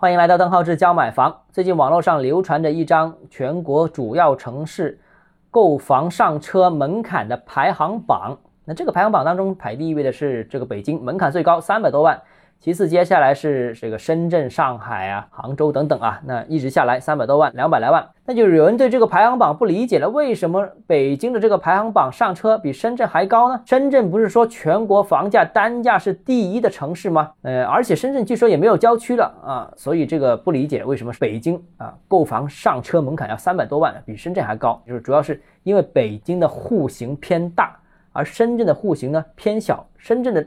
欢迎来到邓浩志教买房。最近网络上流传着一张全国主要城市购房上车门槛的排行榜。那这个排行榜当中排第一位的是这个北京，门槛最高三百多万。其次，接下来是这个深圳、上海啊、杭州等等啊，那一直下来三百多万、两百来万，那就是有人对这个排行榜不理解了，为什么北京的这个排行榜上车比深圳还高呢？深圳不是说全国房价单价是第一的城市吗？呃，而且深圳据说也没有郊区了啊，所以这个不理解为什么北京啊购房上车门槛要三百多万，比深圳还高，就是主要是因为北京的户型偏大，而深圳的户型呢偏小，深圳的。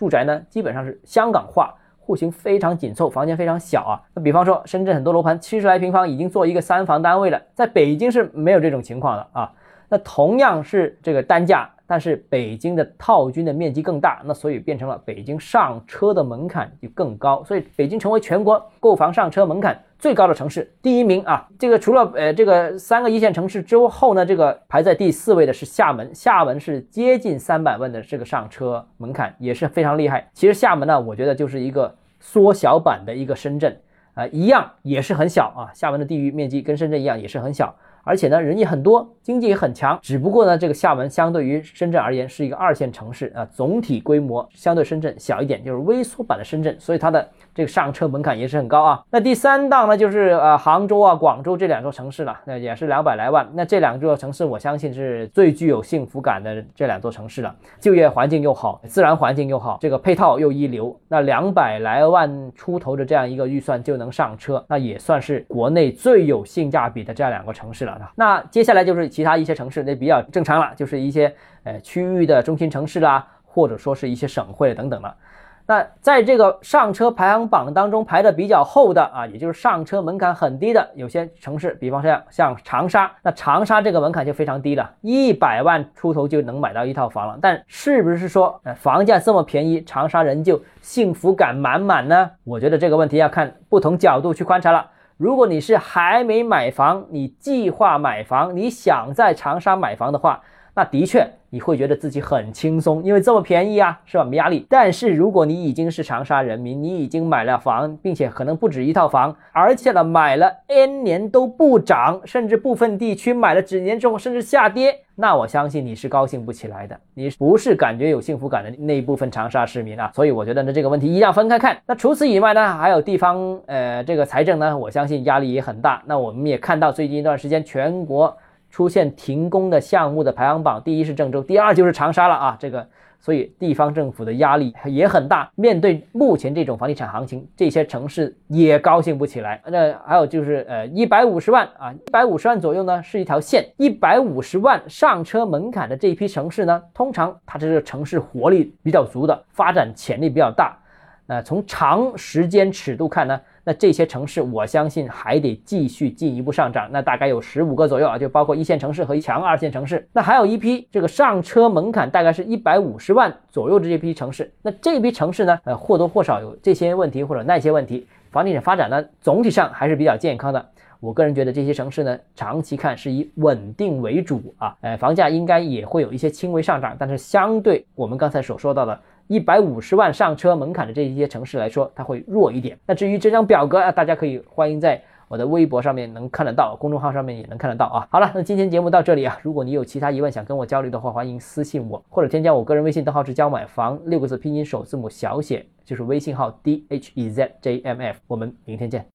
住宅呢，基本上是香港化，户型非常紧凑，房间非常小啊。那比方说，深圳很多楼盘七十来平方，已经做一个三房单位了，在北京是没有这种情况的啊。那同样是这个单价。但是北京的套均的面积更大，那所以变成了北京上车的门槛就更高，所以北京成为全国购房上车门槛最高的城市，第一名啊。这个除了呃这个三个一线城市之后呢，这个排在第四位的是厦门，厦门是接近三百万的这个上车门槛也是非常厉害。其实厦门呢，我觉得就是一个缩小版的一个深圳啊，一样也是很小啊。厦门的地域面积跟深圳一样也是很小。而且呢，人也很多，经济也很强。只不过呢，这个厦门相对于深圳而言是一个二线城市啊，总体规模相对深圳小一点，就是微缩版的深圳，所以它的这个上车门槛也是很高啊。那第三档呢，就是呃杭州啊、广州这两座城市了，那也是两百来万。那这两座城市，我相信是最具有幸福感的这两座城市了，就业环境又好，自然环境又好，这个配套又一流。那两百来万出头的这样一个预算就能上车，那也算是国内最有性价比的这样两个城市了。那接下来就是其他一些城市，那比较正常了，就是一些呃区域的中心城市啦，或者说是一些省会等等了。那在这个上车排行榜当中排的比较后的啊，也就是上车门槛很低的有些城市，比方说像长沙，那长沙这个门槛就非常低了，一百万出头就能买到一套房了。但是不是说呃房价这么便宜，长沙人就幸福感满满呢？我觉得这个问题要看不同角度去观察了。如果你是还没买房，你计划买房，你想在长沙买房的话，那的确你会觉得自己很轻松，因为这么便宜啊，是吧？没压力。但是如果你已经是长沙人民，你已经买了房，并且可能不止一套房，而且呢买了 N 年都不涨，甚至部分地区买了几年之后甚至下跌。那我相信你是高兴不起来的，你不是感觉有幸福感的那一部分长沙市民啊，所以我觉得呢这个问题一定要分开看。那除此以外呢，还有地方呃这个财政呢，我相信压力也很大。那我们也看到最近一段时间全国出现停工的项目的排行榜，第一是郑州，第二就是长沙了啊，这个。所以地方政府的压力也很大，面对目前这种房地产行情，这些城市也高兴不起来。那还有就是，呃，一百五十万啊，一百五十万左右呢是一条线，一百五十万上车门槛的这一批城市呢，通常它这个城市活力比较足的，发展潜力比较大。呃，从长时间尺度看呢，那这些城市我相信还得继续进一步上涨。那大概有十五个左右啊，就包括一线城市和强二线城市。那还有一批这个上车门槛大概是一百五十万左右的这批城市。那这批城市呢，呃，或多或少有这些问题或者那些问题。房地产发展呢，总体上还是比较健康的。我个人觉得这些城市呢，长期看是以稳定为主啊。呃，房价应该也会有一些轻微上涨，但是相对我们刚才所说到的。一百五十万上车门槛的这一些城市来说，它会弱一点。那至于这张表格啊，大家可以欢迎在我的微博上面能看得到，公众号上面也能看得到啊。好了，那今天节目到这里啊，如果你有其他疑问想跟我交流的话，欢迎私信我或者添加我个人微信，账号是交买房六个字拼音首字母小写，就是微信号 d h e z j m f。我们明天见。